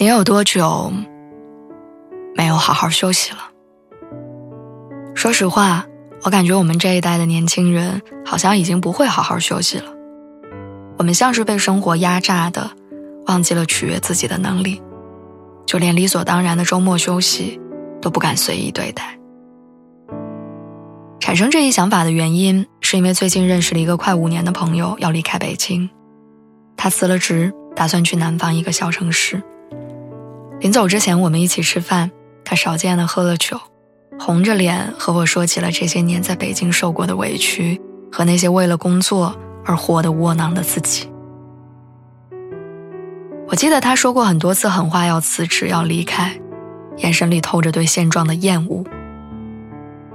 你有多久没有好好休息了？说实话，我感觉我们这一代的年轻人好像已经不会好好休息了。我们像是被生活压榨的，忘记了取悦自己的能力，就连理所当然的周末休息都不敢随意对待。产生这一想法的原因，是因为最近认识了一个快五年的朋友要离开北京，他辞了职，打算去南方一个小城市。临走之前，我们一起吃饭，他少见的喝了酒，红着脸和我说起了这些年在北京受过的委屈和那些为了工作而活得窝囊的自己。我记得他说过很多次狠话，要辞职，要离开，眼神里透着对现状的厌恶。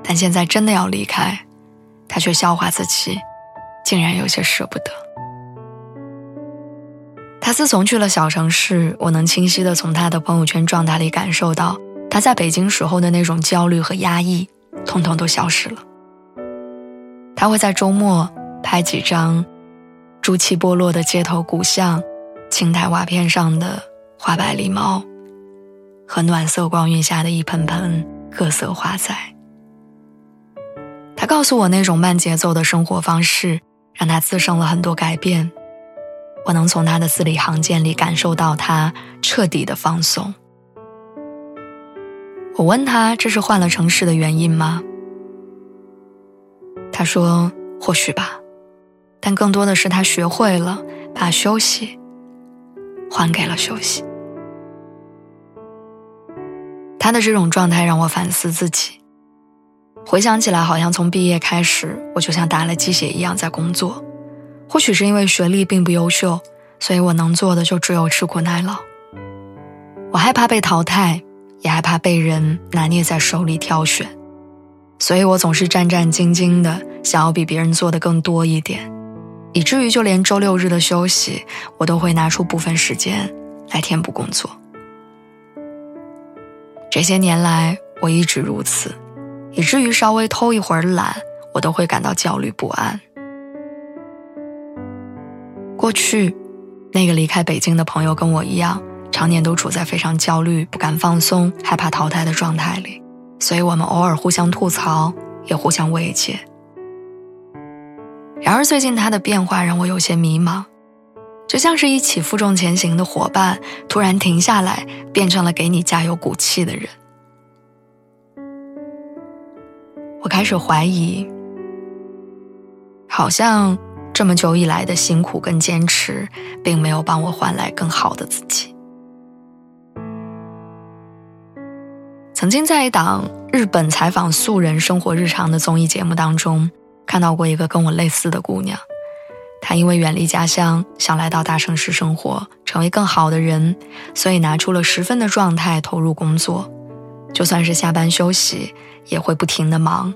但现在真的要离开，他却笑话自己，竟然有些舍不得。自从去了小城市，我能清晰地从他的朋友圈状态里感受到，他在北京时候的那种焦虑和压抑，通通都消失了。他会在周末拍几张朱漆剥落的街头古巷、青苔瓦片上的花白狸猫，和暖色光晕下的一盆盆各色花材。他告诉我，那种慢节奏的生活方式让他滋生了很多改变。我能从他的字里行间里感受到他彻底的放松。我问他这是换了城市的原因吗？他说或许吧，但更多的是他学会了把休息还给了休息。他的这种状态让我反思自己，回想起来，好像从毕业开始，我就像打了鸡血一样在工作。或许是因为学历并不优秀，所以我能做的就只有吃苦耐劳。我害怕被淘汰，也害怕被人拿捏在手里挑选，所以我总是战战兢兢的，想要比别人做的更多一点，以至于就连周六日的休息，我都会拿出部分时间来填补工作。这些年来，我一直如此，以至于稍微偷一会儿懒，我都会感到焦虑不安。过去，那个离开北京的朋友跟我一样，常年都处在非常焦虑、不敢放松、害怕淘汰的状态里，所以我们偶尔互相吐槽，也互相慰藉。然而最近他的变化让我有些迷茫，就像是一起负重前行的伙伴突然停下来，变成了给你加油鼓气的人。我开始怀疑，好像。这么久以来的辛苦跟坚持，并没有帮我换来更好的自己。曾经在一档日本采访素人生活日常的综艺节目当中，看到过一个跟我类似的姑娘。她因为远离家乡，想来到大城市生活，成为更好的人，所以拿出了十分的状态投入工作。就算是下班休息，也会不停的忙，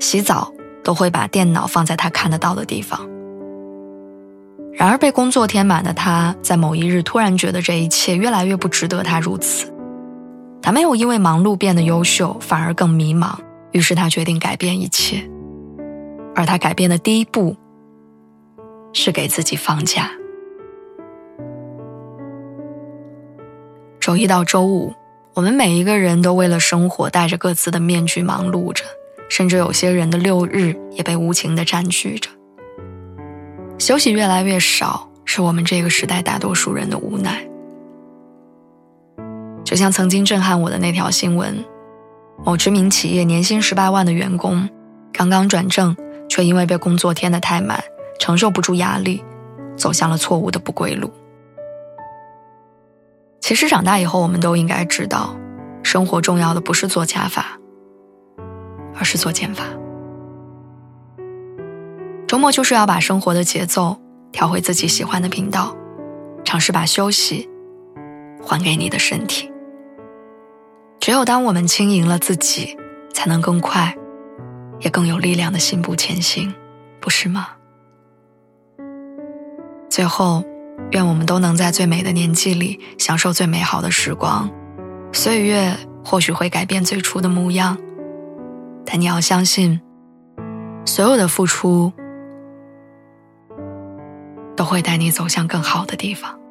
洗澡都会把电脑放在她看得到的地方。然而，被工作填满的他，在某一日突然觉得这一切越来越不值得他如此。他没有因为忙碌变得优秀，反而更迷茫。于是，他决定改变一切。而他改变的第一步，是给自己放假。周一到周五，我们每一个人都为了生活戴着各自的面具忙碌着，甚至有些人的六日也被无情的占据着。休息越来越少，是我们这个时代大多数人的无奈。就像曾经震撼我的那条新闻：某知名企业年薪十八万的员工，刚刚转正，却因为被工作填得太满，承受不住压力，走向了错误的不归路。其实长大以后，我们都应该知道，生活重要的不是做加法，而是做减法。周末就是要把生活的节奏调回自己喜欢的频道，尝试把休息还给你的身体。只有当我们轻盈了自己，才能更快，也更有力量的信步前行，不是吗？最后，愿我们都能在最美的年纪里享受最美好的时光。岁月或许会改变最初的模样，但你要相信，所有的付出都会带你走向更好的地方。